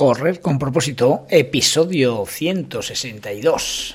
Correr con propósito, episodio 162.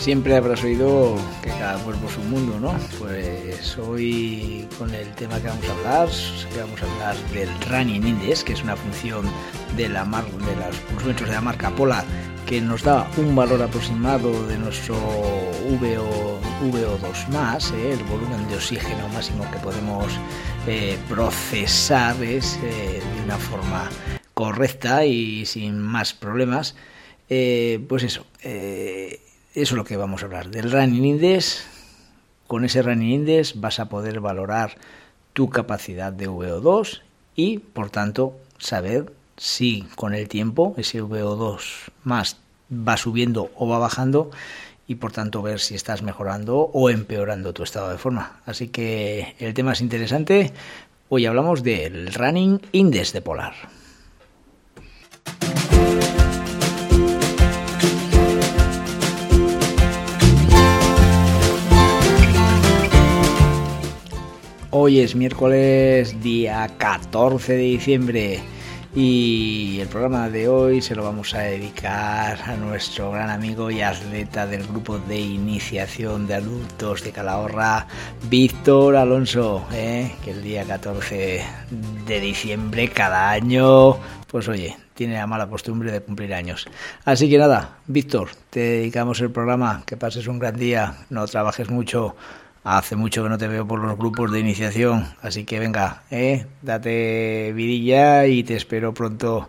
Siempre habrás oído que cada cuerpo es un mundo, ¿no? Pues hoy con el tema que vamos a hablar, vamos a hablar del Running Index, que es una función de la mar, de los pulsómetros de la marca Polar que nos da un valor aproximado de nuestro VO, VO2 más, ¿eh? el volumen de oxígeno máximo que podemos eh, procesar es eh, de una forma correcta y sin más problemas. pues eso eso es lo que vamos a hablar, del Running Index. Con ese Running Index vas a poder valorar tu capacidad de VO2 y, por tanto, saber si con el tiempo ese VO2 más va subiendo o va bajando y por tanto ver si estás mejorando o empeorando tu estado de forma. Así que el tema es interesante. Hoy hablamos del Running Index de Polar. Hoy es miércoles día 14 de diciembre y el programa de hoy se lo vamos a dedicar a nuestro gran amigo y atleta del grupo de iniciación de adultos de Calahorra, Víctor Alonso, ¿eh? que el día 14 de diciembre cada año, pues oye, tiene la mala costumbre de cumplir años. Así que nada, Víctor, te dedicamos el programa, que pases un gran día, no trabajes mucho Hace mucho que no te veo por los grupos de iniciación, así que venga, ¿eh? date vidilla y te espero pronto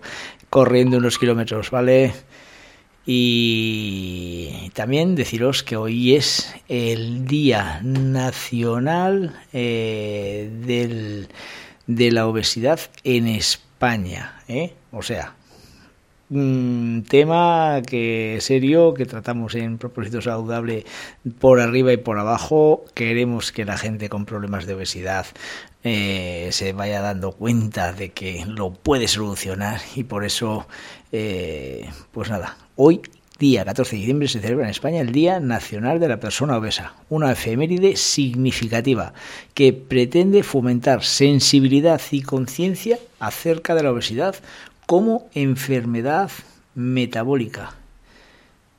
corriendo unos kilómetros, ¿vale? Y también deciros que hoy es el Día Nacional eh, de la Obesidad en España, ¿eh? O sea, un tema que serio que tratamos en propósito saludable por arriba y por abajo. Queremos que la gente con problemas de obesidad eh, se vaya dando cuenta de que lo puede solucionar y por eso eh, pues nada hoy día 14 de diciembre se celebra en España el Día Nacional de la Persona Obesa, una efeméride significativa que pretende fomentar sensibilidad y conciencia acerca de la obesidad como enfermedad metabólica.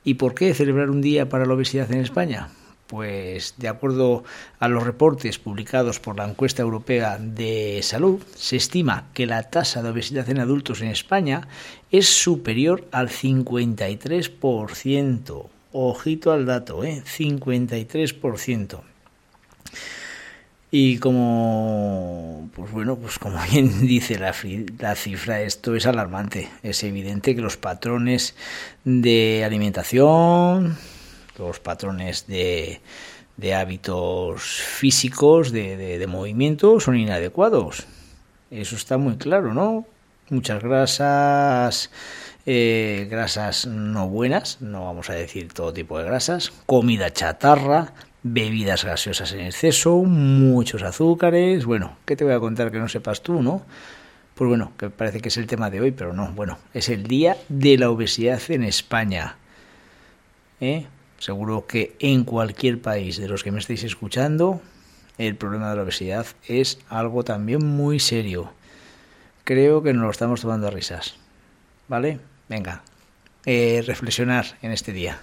¿Y por qué celebrar un día para la obesidad en España? Pues de acuerdo a los reportes publicados por la encuesta europea de salud, se estima que la tasa de obesidad en adultos en España es superior al 53%. Ojito al dato, ¿eh? 53%. Y como, pues bueno, pues como bien dice la, cifra, esto es alarmante. Es evidente que los patrones de alimentación, los patrones de, de hábitos físicos, de, de, movimiento, son inadecuados. Eso está muy claro, ¿no? Muchas grasas, eh, grasas no buenas, no vamos a decir todo tipo de grasas, comida chatarra, bebidas gaseosas en exceso, muchos azúcares. Bueno, ¿qué te voy a contar que no sepas tú, no? Pues bueno, que parece que es el tema de hoy, pero no. Bueno, es el día de la obesidad en España. ¿Eh? Seguro que en cualquier país de los que me estáis escuchando, el problema de la obesidad es algo también muy serio. Creo que nos lo estamos tomando a risas. ¿Vale? Venga, eh, reflexionar en este día.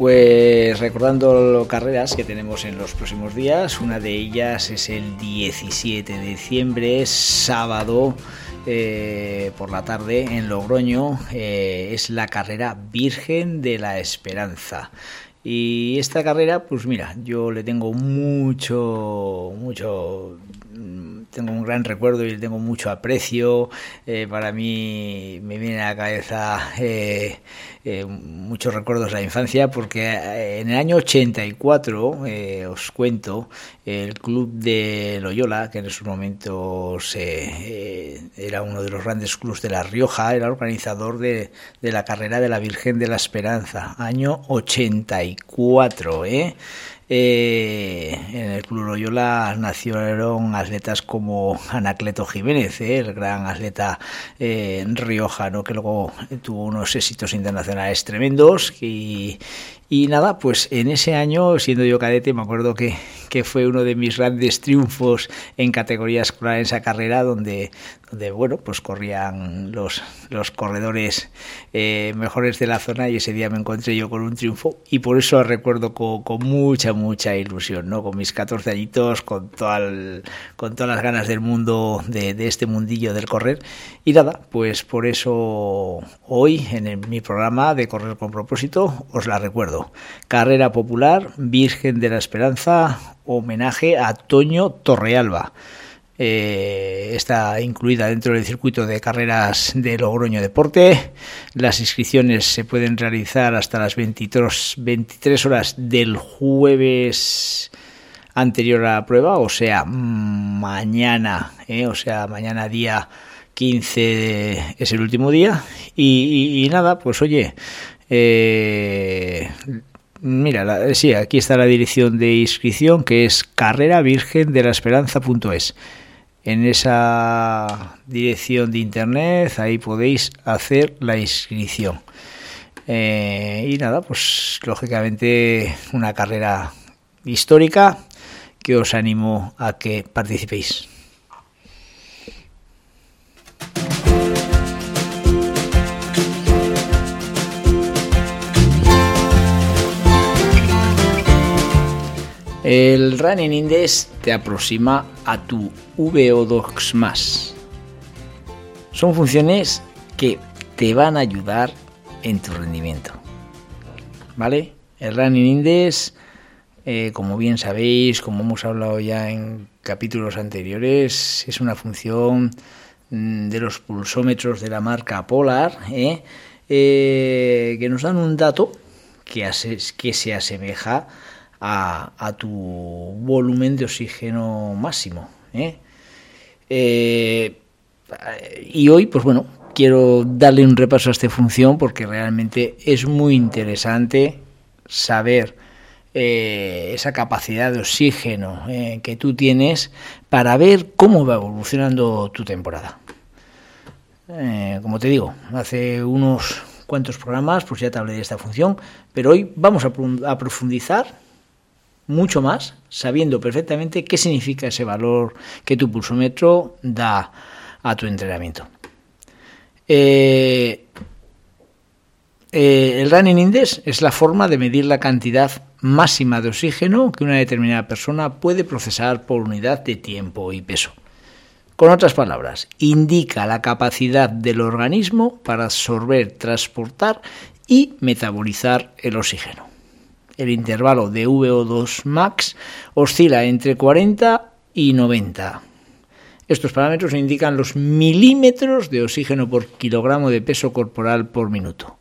Pues recordando carreras que tenemos en los próximos días, una de ellas es el 17 de diciembre, sábado. Eh, por la tarde en Logroño eh, es la carrera Virgen de la Esperanza. Y esta carrera, pues mira, yo le tengo mucho, mucho tengo un gran recuerdo y le tengo mucho aprecio. Eh, para mí me viene a la cabeza eh, eh, muchos recuerdos de la infancia porque en el año 84, os cuento, el club de Loyola, que en esos momentos era uno de los grandes clubes de La Rioja, era organizador de, de la carrera de la Virgen de la Esperanza, año 84, ¿eh? Eh, en el Club Loyola nacieron atletas como Anacleto Jiménez, eh, el gran atleta eh, riojano que luego tuvo unos éxitos internacionales tremendos. Y, nada, pues en ese año, siendo yo cadete, me acuerdo que, que fue uno de mis grandes triunfos en categoría escolar en esa carrera, donde, donde bueno, pues corrían los, los corredores eh, mejores de la zona y ese día me encontré yo con un triunfo y por eso recuerdo con, con mucha, mucha ilusión, ¿no? Con mis 14 añitos, con, toda con todas las ganas del mundo, de, de, este mundillo del correr. Y nada, pues por eso hoy en mi programa de Correr con propósito os la recuerdo. Carrera Popular, Virgen de la Esperanza, homenaje a Toño Torrealba. Eh, está incluida dentro del circuito de carreras de Logroño Deporte. Las inscripciones se pueden realizar hasta las 23, 23 horas del jueves anterior a la prueba, o sea, mañana, eh, o sea, mañana día 15 es el último día. Y, nada, pues oye, eh, mira, sí, aquí está la dirección de inscripción que es carrera virgen de la. En esa dirección de internet ahí podéis hacer la inscripción. Eh, y nada, pues lógicamente una carrera histórica que os animo a que participéis. El Running Index te aproxima a tu VO2 más. Son funciones que te van a ayudar en tu rendimiento. ¿Vale? El Running Index, eh, como bien sabéis, como hemos hablado ya en capítulos anteriores, es una función mm, de los pulsómetros de la marca Polar, ¿eh? Eh, que nos dan un dato que, que se asemeja a, tu volumen de oxígeno máximo. ¿eh? Eh, y hoy, pues bueno, quiero darle un repaso a esta función porque realmente es muy interesante saber eh, esa capacidad de oxígeno que tú tienes para ver cómo va evolucionando tu temporada. como te digo, hace unos cuantos programas, pues ya te hablé de esta función, pero hoy vamos a profundizar mucho más, sabiendo perfectamente qué significa ese valor que tu pulsómetro da a tu entrenamiento. Eh, eh, el Running Index es la forma de medir la cantidad máxima de oxígeno que una determinada persona puede procesar por unidad de tiempo y peso. Con otras palabras, indica la capacidad del organismo para absorber, transportar y metabolizar el oxígeno el intervalo de VO2 max oscila entre 40 y 90. Estos parámetros indican los milímetros de oxígeno por kilogramo de peso corporal por minuto.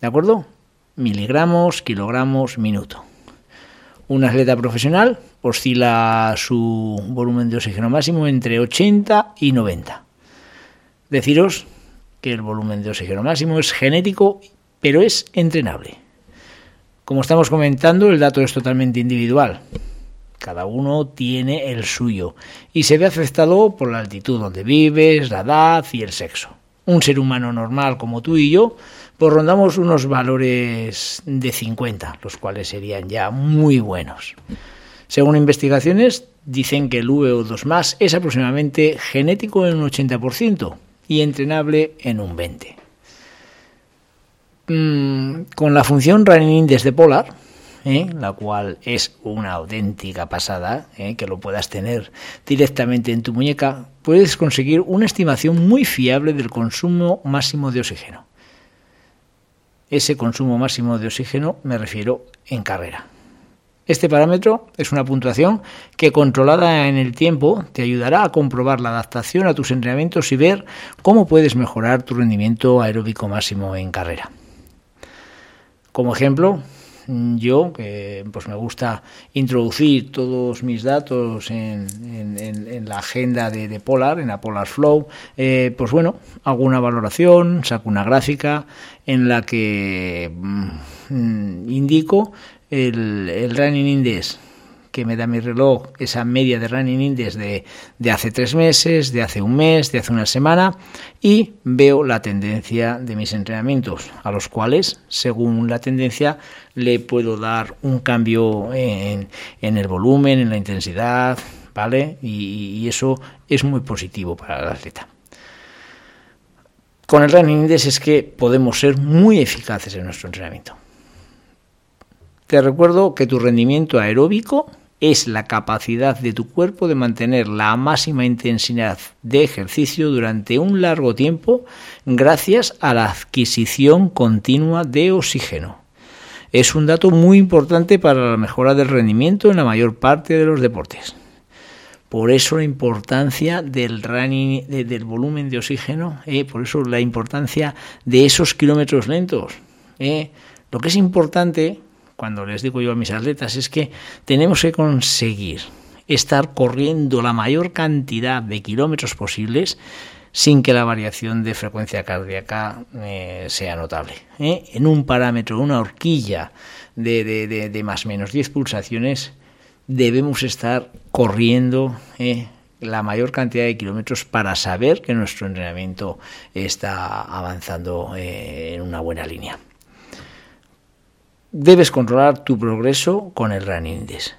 ¿De acuerdo? Miligramos, kilogramos, minuto. Un atleta profesional oscila su volumen de oxígeno máximo entre 80 y 90. Deciros que el volumen de oxígeno máximo es genético, pero es entrenable. Como estamos comentando, el dato es totalmente individual. Cada uno tiene el suyo y se ve afectado por la altitud donde vives, la edad y el sexo. Un ser humano normal como tú y yo, pues rondamos unos valores de 50, los cuales serían ya muy buenos. Según investigaciones, dicen que el VO2 más es aproximadamente genético en un 80% y entrenable en un 20%. Mm, con la función Running Index de Polar, ¿eh? la cual es una auténtica pasada, ¿eh? que lo puedas tener directamente en tu muñeca, puedes conseguir una estimación muy fiable del consumo máximo de oxígeno. Ese consumo máximo de oxígeno me refiero en carrera. Este parámetro es una puntuación que controlada en el tiempo te ayudará a comprobar la adaptación a tus entrenamientos y ver cómo puedes mejorar tu rendimiento aeróbico máximo en carrera. Como ejemplo, yo, que pues me gusta introducir todos mis datos en, la agenda de, Polar, en la Polar Flow, eh, pues bueno, hago una valoración, saco una gráfica en la que mm, indico el, el running index que me da mi reloj, esa media de running index de, de, hace tres meses, de hace un mes, de hace una semana, y veo la tendencia de mis entrenamientos, a los cuales, según la tendencia, le puedo dar un cambio en, en el volumen, en la intensidad, ¿vale? Y, y eso es muy positivo para el atleta. Con el running index es que podemos ser muy eficaces en nuestro entrenamiento. Te recuerdo que tu rendimiento aeróbico es la capacidad de tu cuerpo de mantener la máxima intensidad de ejercicio durante un largo tiempo gracias a la adquisición continua de oxígeno. Es un dato muy importante para la mejora del rendimiento en la mayor parte de los deportes. Por eso la importancia del running, del volumen de oxígeno, eh, por eso la importancia de esos kilómetros lentos. Eh. Lo que es importante cuando les digo yo a mis atletas es que tenemos que conseguir estar corriendo la mayor cantidad de kilómetros posibles sin que la variación de frecuencia cardíaca eh, sea notable. ¿eh? En un parámetro, una horquilla de, más o menos 10 pulsaciones, debemos estar corriendo ¿eh? la mayor cantidad de kilómetros para saber que nuestro entrenamiento está avanzando en una buena línea debes controlar tu progreso con el Running Index.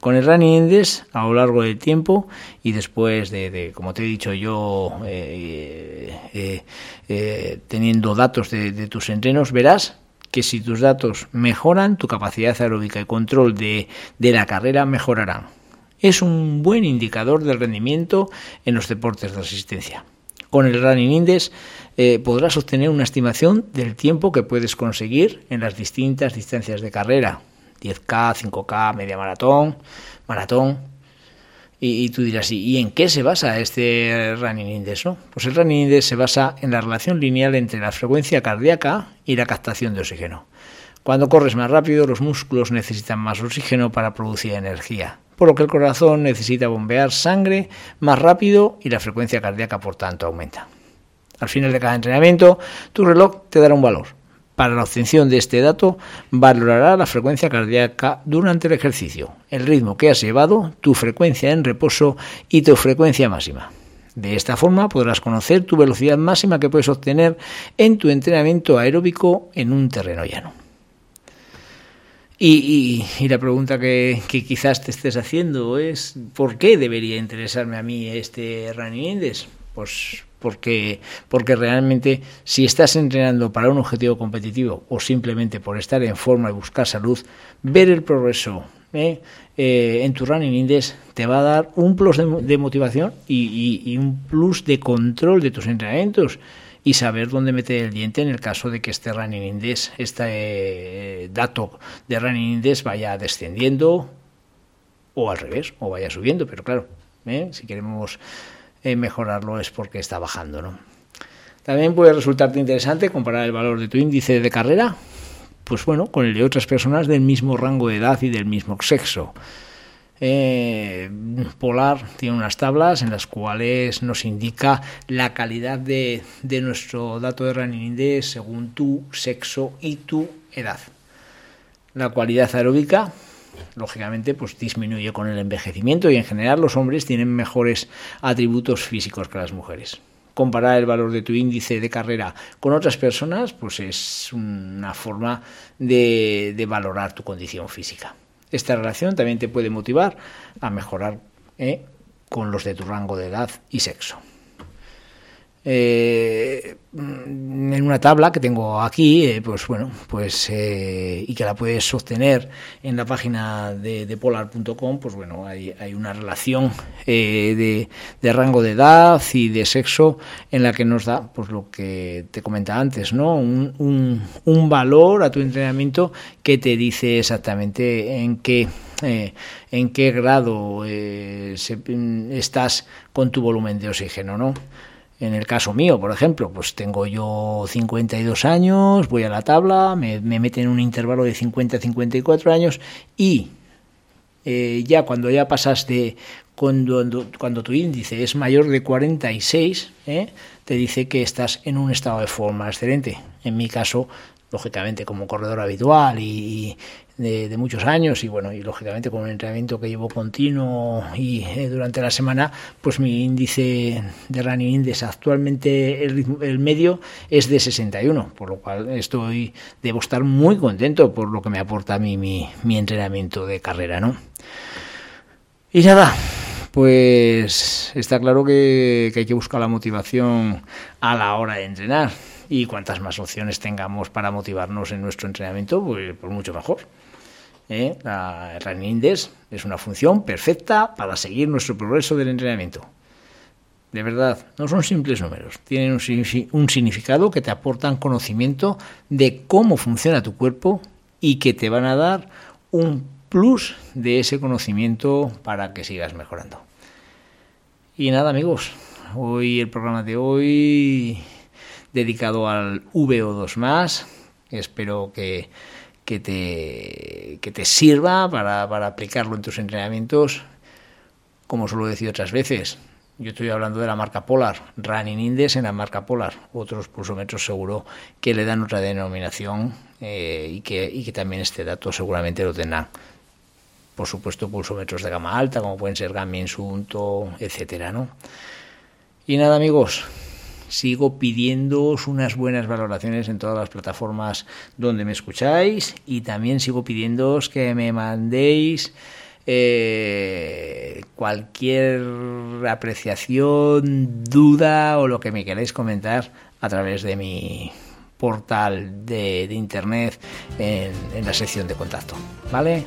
Con el Running Index a lo largo del tiempo y después de, como te he dicho yo, eh, eh, eh, teniendo datos de, tus entrenos, verás que si tus datos mejoran, tu capacidad aeróbica y control de, de la carrera mejorarán. Es un buen indicador del rendimiento en los deportes de resistencia. Con el Running Index eh, podrás obtener una estimación del tiempo que puedes conseguir en las distintas distancias de carrera, 10K, 5K, media maratón, maratón. Y, tú dirás, ¿y en qué se basa este Running Index? Pues el Running Index se basa en la relación lineal entre la frecuencia cardíaca y la captación de oxígeno. Cuando corres más rápido, los músculos necesitan más oxígeno para producir energía, por lo que el corazón necesita bombear sangre más rápido y la frecuencia cardíaca, por tanto, aumenta. Al final de cada entrenamiento, tu reloj te dará un valor. Para la obtención de este dato, valorará la frecuencia cardíaca durante el ejercicio, el ritmo que has llevado, tu frecuencia en reposo y tu frecuencia máxima. De esta forma podrás conocer tu velocidad máxima que puedes obtener en tu entrenamiento aeróbico en un terreno llano. Y, la pregunta que, quizás te estés haciendo es ¿por qué debería interesarme a mí este Running Index? Pues porque, porque realmente si estás entrenando para un objetivo competitivo o simplemente por estar en forma y buscar salud, ver el progreso ¿eh? Eh, en tu running index te va a dar un plus de, motivación y, un plus de control de tus entrenamientos y saber dónde meter el diente en el caso de que este running index, este eh, dato de running index vaya descendiendo o al revés, o vaya subiendo, pero claro, si queremos eh, mejorarlo es porque está bajando. ¿no? También puede resultarte interesante comparar el valor de tu índice de carrera, pues bueno, con el de otras personas del mismo rango de edad y del mismo sexo. Eh, Polar tiene unas tablas en las cuales nos indica la calidad de, nuestro dato de running según tu sexo y tu edad. La cualidad aeróbica lógicamente pues disminuye con el envejecimiento y en general los hombres tienen mejores atributos físicos que las mujeres. Comparar el valor de tu índice de carrera con otras personas pues es una forma de, valorar tu condición física. Esta relación también te puede motivar a mejorar ¿eh? con los de tu rango de edad y sexo. Eh, en una tabla que tengo aquí, eh, pues bueno, pues eh, y que la puedes obtener en la página de, polar.com, pues bueno, hay, hay una relación de, rango de edad y de sexo en la que nos da, pues lo que te comentaba antes, ¿no? Un, un, valor a tu entrenamiento que te dice exactamente en qué en qué grado estás con tu volumen de oxígeno, ¿no? En el caso mío, por ejemplo, pues tengo yo 52 años, voy a la tabla, me, meten en un intervalo de 50 a 54 años y eh, ya cuando ya pasas de cuando, cuando tu índice es mayor de 46, eh, te dice que estás en un estado de forma excelente. En mi caso, lógicamente como corredor habitual y, de, muchos años y bueno y lógicamente con un entrenamiento que llevo continuo y eh, durante la semana pues mi índice de running index actualmente el, medio es de 61 por lo cual estoy debo estar muy contento por lo que me aporta a mí mi, mi entrenamiento de carrera no y nada pues está claro que hay que buscar la motivación a la hora de entrenar y cuantas más opciones tengamos para motivarnos en nuestro entrenamiento, pues, pues mucho mejor. ¿Eh? La Running Index es una función perfecta para seguir nuestro progreso del entrenamiento. De verdad, no son simples números, tienen un, un significado que te aportan conocimiento de cómo funciona tu cuerpo y que te van a dar un plus de ese conocimiento para que sigas mejorando. Y nada amigos, hoy el programa de hoy dedicado al VO2 más. Espero que, que, te, que te sirva para, para aplicarlo en tus entrenamientos. Como os lo he decido otras veces, yo estoy hablando de la marca Polar, Running Index en la marca Polar. Otros pulsómetros seguro que le dan otra denominación eh, y, que, y que también este dato seguramente lo tendrán. Por supuesto, pulsómetros de gama alta, como pueden ser Garmin Sunto, etcétera, ¿no? Y nada, amigos, sigo pidiéndoos unas buenas valoraciones en todas las plataformas donde me escucháis y también sigo pidiéndoos que me mandéis eh, cualquier apreciación, duda o lo que me queráis comentar a través de mi portal de, internet en, la sección de contacto. ¿Vale?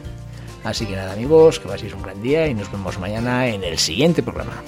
Así que nada amigos, que paséis un gran día y nos vemos mañana en el siguiente programa.